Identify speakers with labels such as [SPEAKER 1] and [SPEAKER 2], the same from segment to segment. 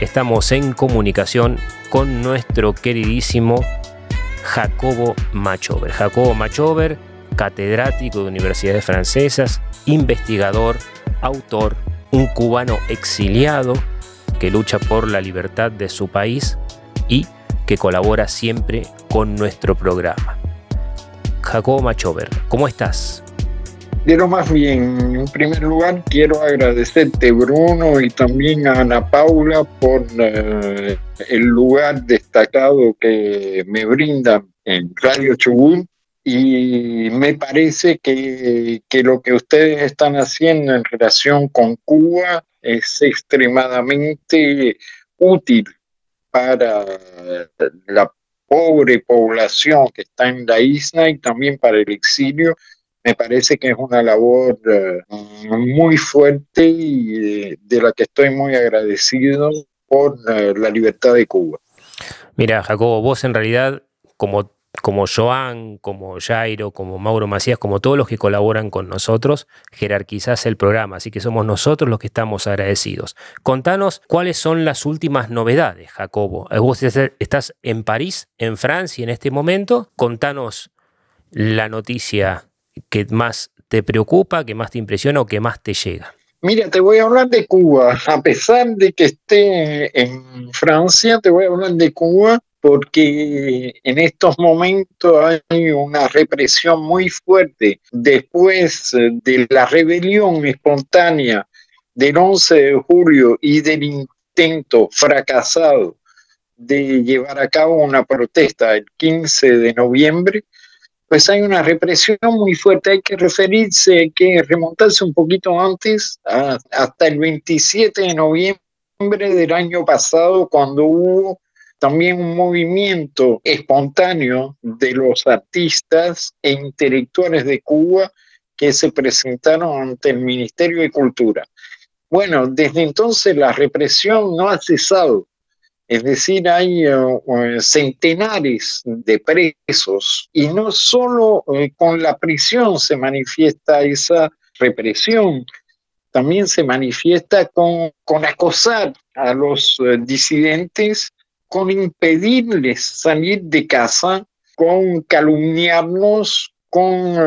[SPEAKER 1] estamos en comunicación con nuestro queridísimo Jacobo Machover. Jacobo Machover, catedrático de universidades francesas, investigador, autor, un cubano exiliado que lucha por la libertad de su país y que colabora siempre con nuestro programa. Jacobo Machover, ¿cómo estás?
[SPEAKER 2] De lo más bien, en primer lugar quiero agradecerte Bruno y también a Ana Paula por eh, el lugar destacado que me brindan en Radio Chubut. Y me parece que, que, lo que ustedes están haciendo en relación con Cuba es extremadamente útil para la pobre población que está en la isla y también para el exilio me parece que es una labor eh, muy fuerte y eh, de la que estoy muy agradecido por eh, la libertad de Cuba.
[SPEAKER 1] Mira, Jacobo, vos en realidad, como, como Joan, como Jairo, como Mauro Macías, como todos los que colaboran con nosotros, jerarquizás el programa, así que somos nosotros los que estamos agradecidos. Contanos cuáles son las últimas novedades, Jacobo. Vos estás en París, en Francia en este momento. Contanos la noticia que más te preocupa, que más te impresiona o que más te llega?
[SPEAKER 2] Mira, te voy a hablar de Cuba. A pesar de que esté en Francia, te voy a hablar de Cuba porque en estos momentos hay una represión muy fuerte después de la rebelión espontánea del 11 de julio y del intento fracasado de llevar a cabo una protesta el 15 de noviembre pues hay una represión muy fuerte. Hay que referirse, hay que remontarse un poquito antes, hasta el 27 de noviembre del año pasado, cuando hubo también un movimiento espontáneo de los artistas e intelectuales de Cuba que se presentaron ante el Ministerio de Cultura. Bueno, desde entonces la represión no ha cesado. Es decir, hay eh, eh, centenares de presos y no solo eh, con la prisión se manifiesta esa represión, también se manifiesta con, acosar a los disidentes, con impedirles salir de casa, con calumniarnos, con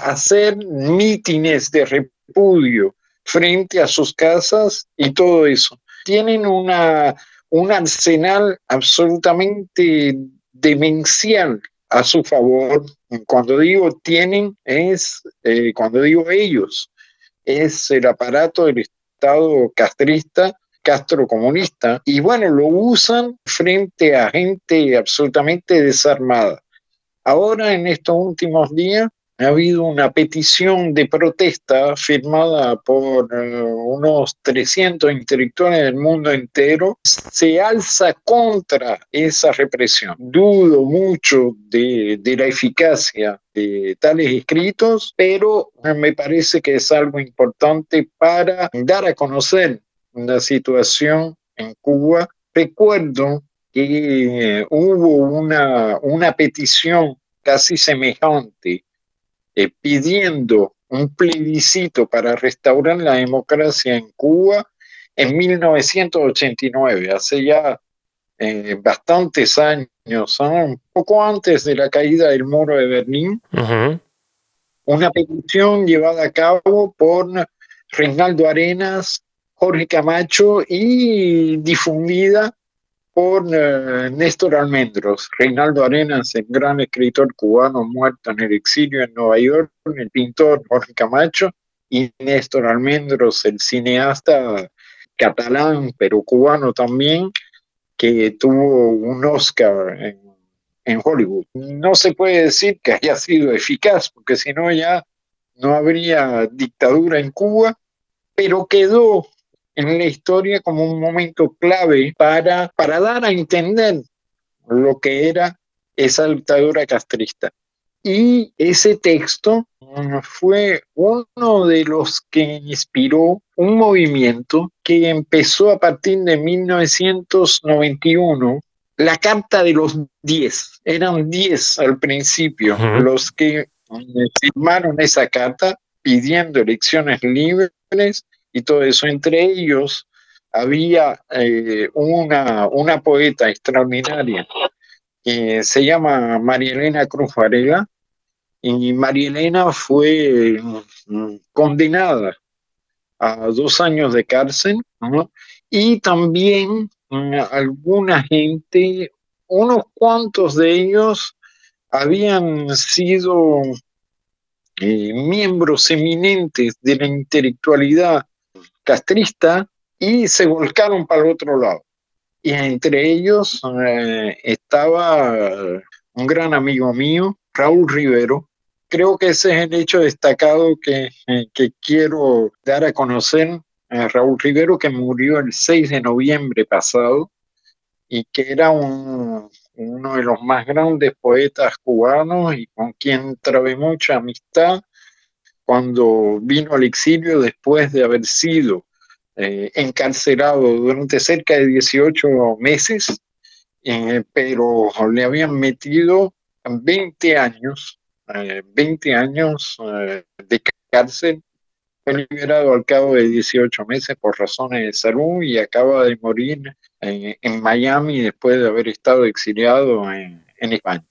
[SPEAKER 2] hacer mítines de repudio frente a sus casas y todo eso. Tienen una un arsenal absolutamente demencial a su favor. Cuando digo tienen, es, eh, cuando digo ellos, es el aparato del Estado castrista, castrocomunista, y bueno, lo usan frente a gente absolutamente desarmada. Ahora, en estos últimos días, ha habido una petición de protesta firmada por eh, unos 300 intelectuales del mundo entero. Se alza contra esa represión. Dudo mucho de, la eficacia de tales escritos, pero me parece que es algo importante para dar a conocer la situación en Cuba. Recuerdo que eh, hubo una, una petición casi semejante eh, pidiendo un plebiscito para restaurar la democracia en Cuba en 1989, hace ya eh, bastantes años, un poco antes de la caída del muro de Berlín, una petición llevada a cabo por Reinaldo Arenas, Jorge Camacho y difundida por eh, Néstor Almendros, Reinaldo Arenas, el gran escritor cubano muerto en el exilio en Nueva York, el pintor Jorge Camacho, y Néstor Almendros, el cineasta catalán, pero cubano también, que tuvo un Oscar en, en Hollywood. No se puede decir que haya sido eficaz, porque si no ya no habría dictadura en Cuba, pero quedó en la historia como un momento clave para, para dar a entender lo que era esa dictadura castrista. Y ese texto fue uno de los que inspiró un movimiento que empezó a partir de 1991, la Carta de los Diez. Eran diez al principio los que firmaron esa carta pidiendo elecciones libres y todo eso. Entre ellos había eh, una, una poeta extraordinaria que se llama María Elena Cruz Varela, y María Elena fue mm, condenada a dos años de cárcel, y también mm, alguna gente, unos cuantos de ellos habían sido eh, miembros eminentes de la intelectualidad castrista y se volcaron para el otro lado. Y entre ellos eh, estaba un gran amigo mío, Raúl Rivero. Creo que ese es el hecho destacado que, eh, que quiero dar a conocer a Raúl Rivero, que murió el 6 de noviembre pasado y que era uno de los más grandes poetas cubanos y con quien trabé mucha amistad cuando vino al exilio después de haber sido eh, encarcelado durante cerca de 18 meses, eh, pero le habían metido 20 años, 20 eh, años de cárcel. Fue liberado al cabo de 18 meses por razones de salud y acaba de morir en, Miami después de haber estado exiliado en España.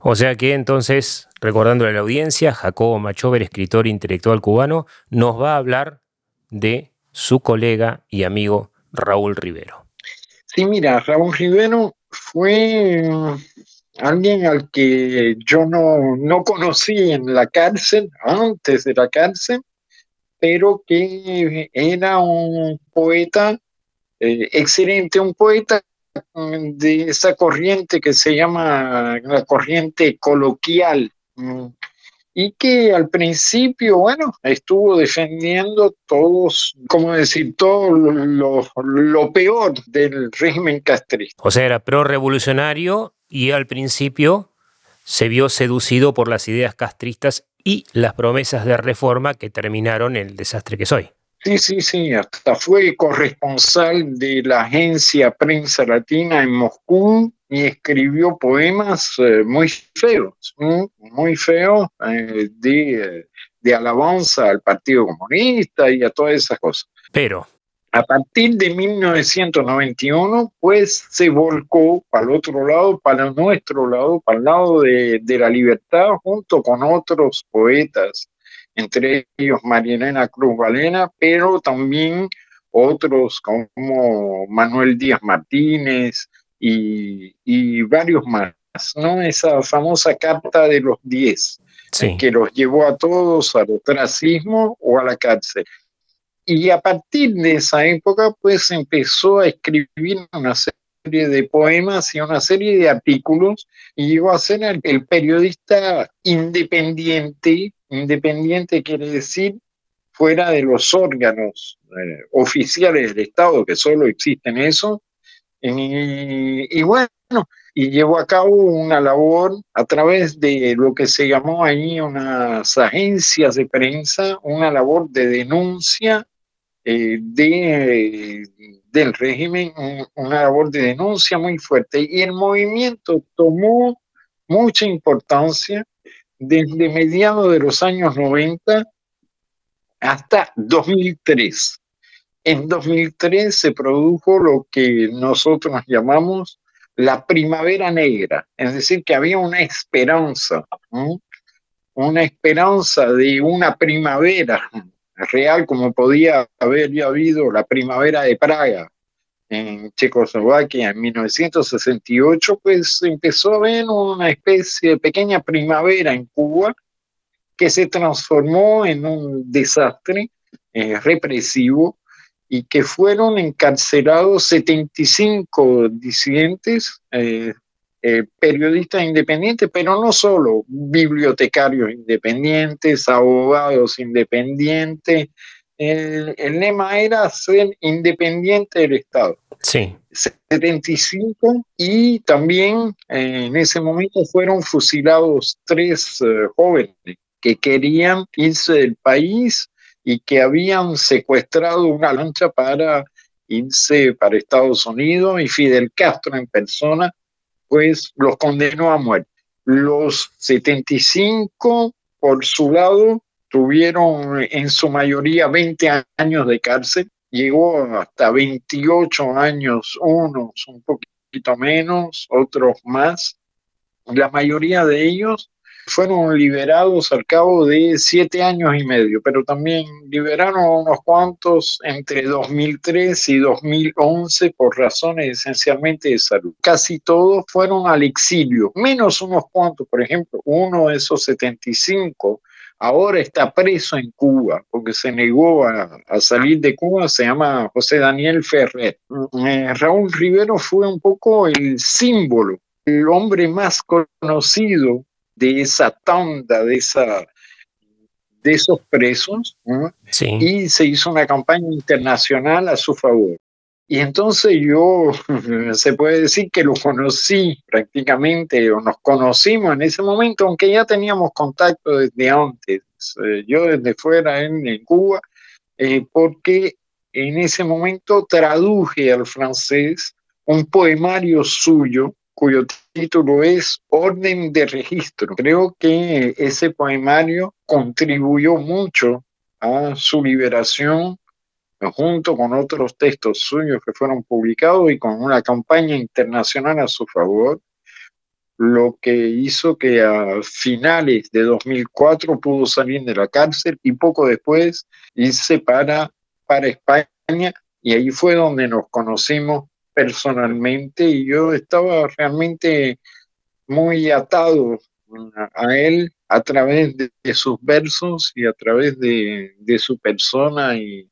[SPEAKER 1] O sea que entonces, recordándole a la audiencia, Jacobo Machover, escritor intelectual cubano, nos va a hablar de su colega y amigo Raúl Rivero.
[SPEAKER 2] Sí, mira, Raúl Rivero fue alguien al que yo no, no conocí en la cárcel, antes de la cárcel, pero que era un poeta eh, excelente, un poeta de esa corriente que se llama la corriente coloquial, mm, y que al principio, bueno, estuvo defendiendo todos, como decir, todo lo, peor del régimen castrista.
[SPEAKER 1] O sea, era pro-revolucionario y al principio se vio seducido por las ideas castristas y las promesas de reforma que terminaron el desastre que soy.
[SPEAKER 2] Sí, sí, sí, hasta fue corresponsal de la agencia Prensa Latina en Moscú y escribió poemas eh, muy feos, muy feos eh, de, de, alabanza al Partido Comunista y a todas esas cosas.
[SPEAKER 1] Pero.
[SPEAKER 2] A partir de 1991, pues se volcó para el otro lado, para nuestro lado, para el lado de, de la libertad, junto con otros poetas, entre ellos Marielena Cruz Valena, pero también otros como Manuel Díaz Martínez, y, varios más, ¿no? Esa famosa carta de los 10, que los llevó a todos al ostracismo o a la cárcel. Y a partir de esa época, pues empezó a escribir una serie de poemas y una serie de artículos y llegó a ser el, periodista independiente, independiente quiere decir fuera de los órganos eh, oficiales del Estado, que solo existen eso, y, bueno, y llevó a cabo una labor a través de lo que se llamó ahí unas agencias de prensa, una labor de denuncia eh, de, del régimen, una labor de denuncia muy fuerte. Y el movimiento tomó mucha importancia desde mediados de los años 90 hasta 2003 en 2003 se produjo lo que nosotros llamamos la primavera negra, es decir, que había una esperanza, una esperanza de una primavera real como podía haber ya habido la primavera de Praga en Checoslovaquia en 1968, pues empezó a haber una especie de pequeña primavera en Cuba que se transformó en un desastre eh, represivo y que fueron encarcelados 75 disidentes, eh, eh, periodistas independientes, pero no solo, bibliotecarios independientes, abogados independientes. El, lema era ser independiente del Estado.
[SPEAKER 1] Sí.
[SPEAKER 2] 75 y también eh, en ese momento fueron fusilados tres jóvenes que querían irse del país y que habían secuestrado una lancha para irse para Estados Unidos y Fidel Castro en persona, pues los condenó a muerte. Los 75, por su lado, tuvieron en su mayoría 20 años de cárcel llegó hasta 28 años, unos un poquito menos, otros más. La mayoría de ellos fueron liberados al cabo de siete años y medio, pero también liberaron unos cuantos entre 2003 y 2011 por razones esencialmente de salud. Casi todos fueron al exilio, menos unos cuantos, por ejemplo, uno de esos 75 ahora está preso en Cuba porque se negó a, salir de Cuba, se llama José Daniel Ferrer. Eh, Raúl Rivero fue un poco el símbolo, el hombre más conocido de esa tanda, de, esa, de esos presos, y se hizo una campaña internacional a su favor. Y entonces yo, se puede decir que lo conocí prácticamente, o nos conocimos en ese momento, aunque ya teníamos contacto desde antes, eh, yo desde fuera en, Cuba, eh, porque en ese momento traduje al francés un poemario suyo cuyo título es Orden de Registro. Creo que ese poemario contribuyó mucho a su liberación junto con otros textos suyos que fueron publicados y con una campaña internacional a su favor, lo que hizo que a finales de 2004 pudo salir de la cárcel y poco después irse para, para España. Y ahí fue donde nos conocimos personalmente y yo estaba realmente muy atado a, él a través de, sus versos y a través de, su persona y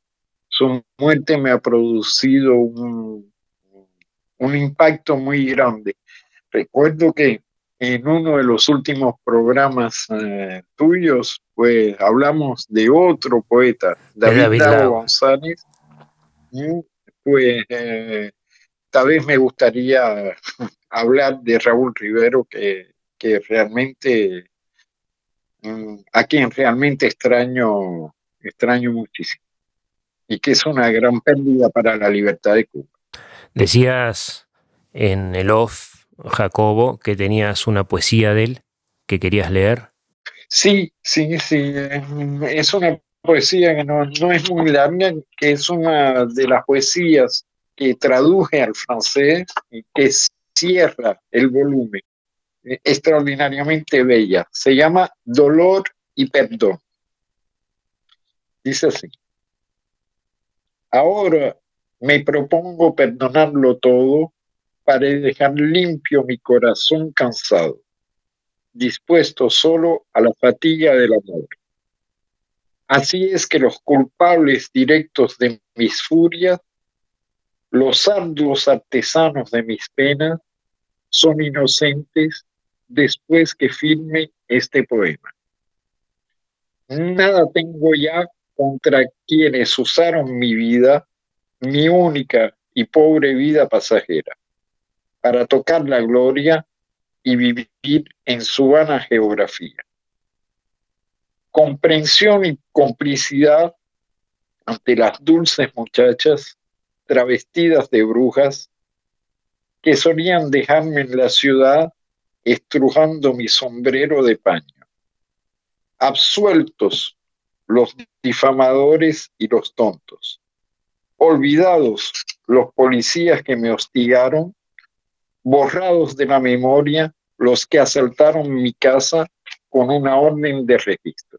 [SPEAKER 2] su muerte me ha producido un, un impacto muy grande. Recuerdo que en uno de los últimos programas eh, tuyos, pues hablamos de otro poeta, David, González, pues eh, esta vez me gustaría hablar de Raúl Rivero, que, que realmente, mm, a quien realmente extraño, extraño muchísimo, y que es una gran pérdida para la libertad de Cuba.
[SPEAKER 1] Decías en el off, Jacobo, que tenías una poesía de él que querías leer.
[SPEAKER 2] Sí, sí, sí. Es una poesía que no, no es muy larga, que es una de las poesías que traduje al francés y que cierra el volumen. Extraordinariamente bella. Se llama Dolor y Perdón. Dice así. Ahora me propongo perdonarlo todo para dejar limpio mi corazón cansado, dispuesto solo a la fatiga del amor. Así es que los culpables directos de mis furias los arduos artesanos de mis penas son inocentes después que firme este poema. Nada tengo ya contra quienes usaron mi vida, mi única y pobre vida pasajera, para tocar la gloria y vivir en su vana geografía. Comprensión y complicidad ante las dulces muchachas travestidas de brujas que solían dejarme en la ciudad estrujando mi sombrero de paño. Absueltos los difamadores y los tontos. Olvidados los policías que me hostigaron, borrados de la memoria los que asaltaron mi casa con una orden de registro.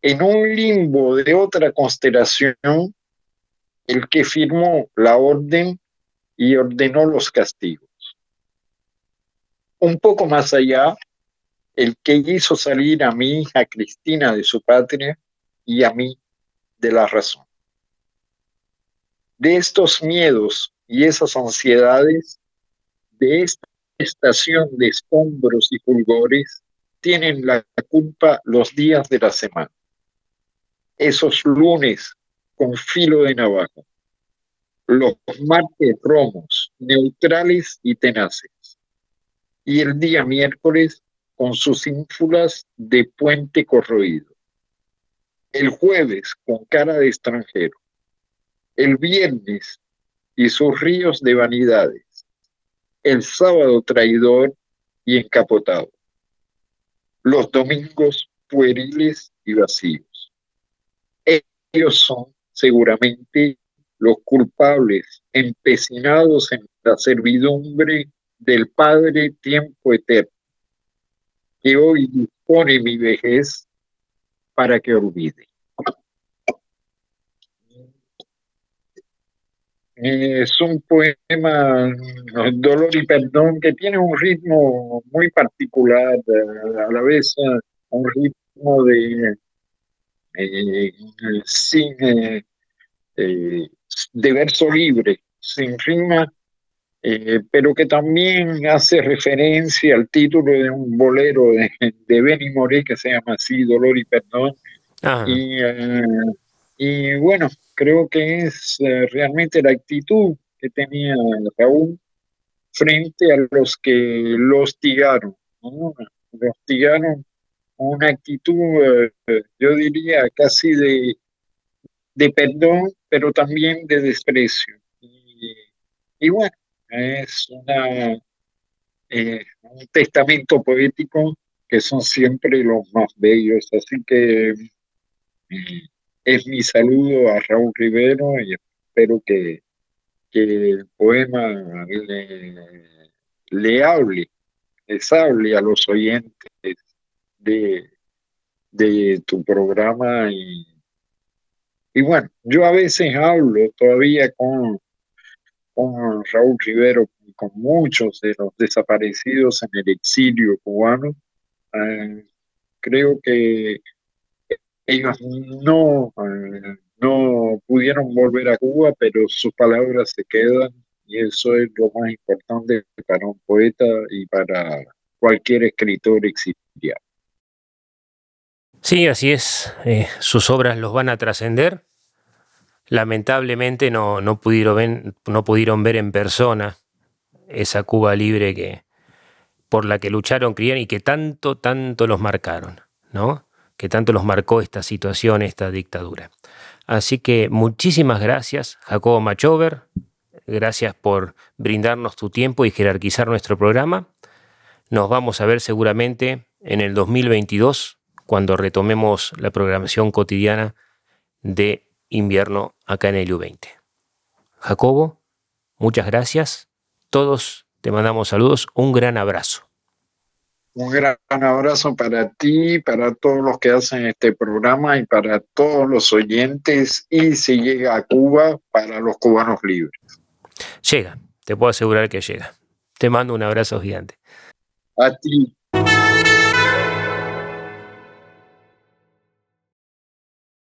[SPEAKER 2] En un limbo de otra constelación, el que firmó la orden y ordenó los castigos. Un poco más allá, el que hizo salir a mi hija Cristina de su patria y a mí de la razón. De estos miedos y esas ansiedades, de esta estación de escombros y fulgores, tienen la culpa los días de la semana. Esos lunes con filo de navaja. Los martes romos, neutrales y tenaces. Y el día miércoles con sus ínfulas de puente corroído. El jueves con cara de extranjero. El viernes y sus ríos de vanidades. El sábado traidor y encapotado. Los domingos pueriles y vacíos. Ellos son seguramente los culpables empecinados en la servidumbre del Padre tiempo eterno, que hoy dispone mi vejez para que olvide. Es un poema, Dolor y Perdón, que tiene un ritmo muy particular, a la vez un ritmo de eh, sin eh, eh, de verso libre, sin rima, pero que también hace referencia al título de un bolero de, de Benny Moré que se llama así, Dolor y Perdón. Y, y, bueno, creo que es realmente la actitud que tenía Raúl frente a los que lo hostigaron, ¿no? lo hostigaron una actitud, eh, yo diría, casi de, de perdón, pero también de desprecio. Y, bueno, es una, eh, un testamento poético que son siempre los más bellos. Así que eh, es mi saludo a Raúl Rivero y espero que, que el poema le, le hable, les hable a los oyentes de, de tu programa y, y bueno, yo a veces hablo todavía con, con Raúl Rivero, con muchos de los desaparecidos en el exilio cubano. Eh, creo que ellos no, eh, no pudieron volver a Cuba, pero sus palabras se quedan y eso es lo más importante para un poeta y para cualquier escritor exiliado.
[SPEAKER 1] Sí, así es. Eh, sus obras los van a trascender. Lamentablemente no, no, pudieron ver, no pudieron ver en persona esa Cuba libre que, por la que lucharon, crían y que tanto, tanto los marcaron, ¿no? Que tanto los marcó esta situación, esta dictadura. Así que muchísimas gracias, Jacobo Machover. Gracias por brindarnos tu tiempo y jerarquizar nuestro programa. Nos vamos a ver seguramente en el 2022 cuando retomemos la programación cotidiana de invierno acá en el U20. Jacobo, muchas gracias. Todos te mandamos saludos. Un gran abrazo.
[SPEAKER 2] Un gran abrazo para ti, para todos los que hacen este programa y para todos los oyentes. Y si llega a Cuba, para los cubanos libres.
[SPEAKER 1] Llega, te puedo asegurar que llega. Te mando un abrazo gigante.
[SPEAKER 2] A ti.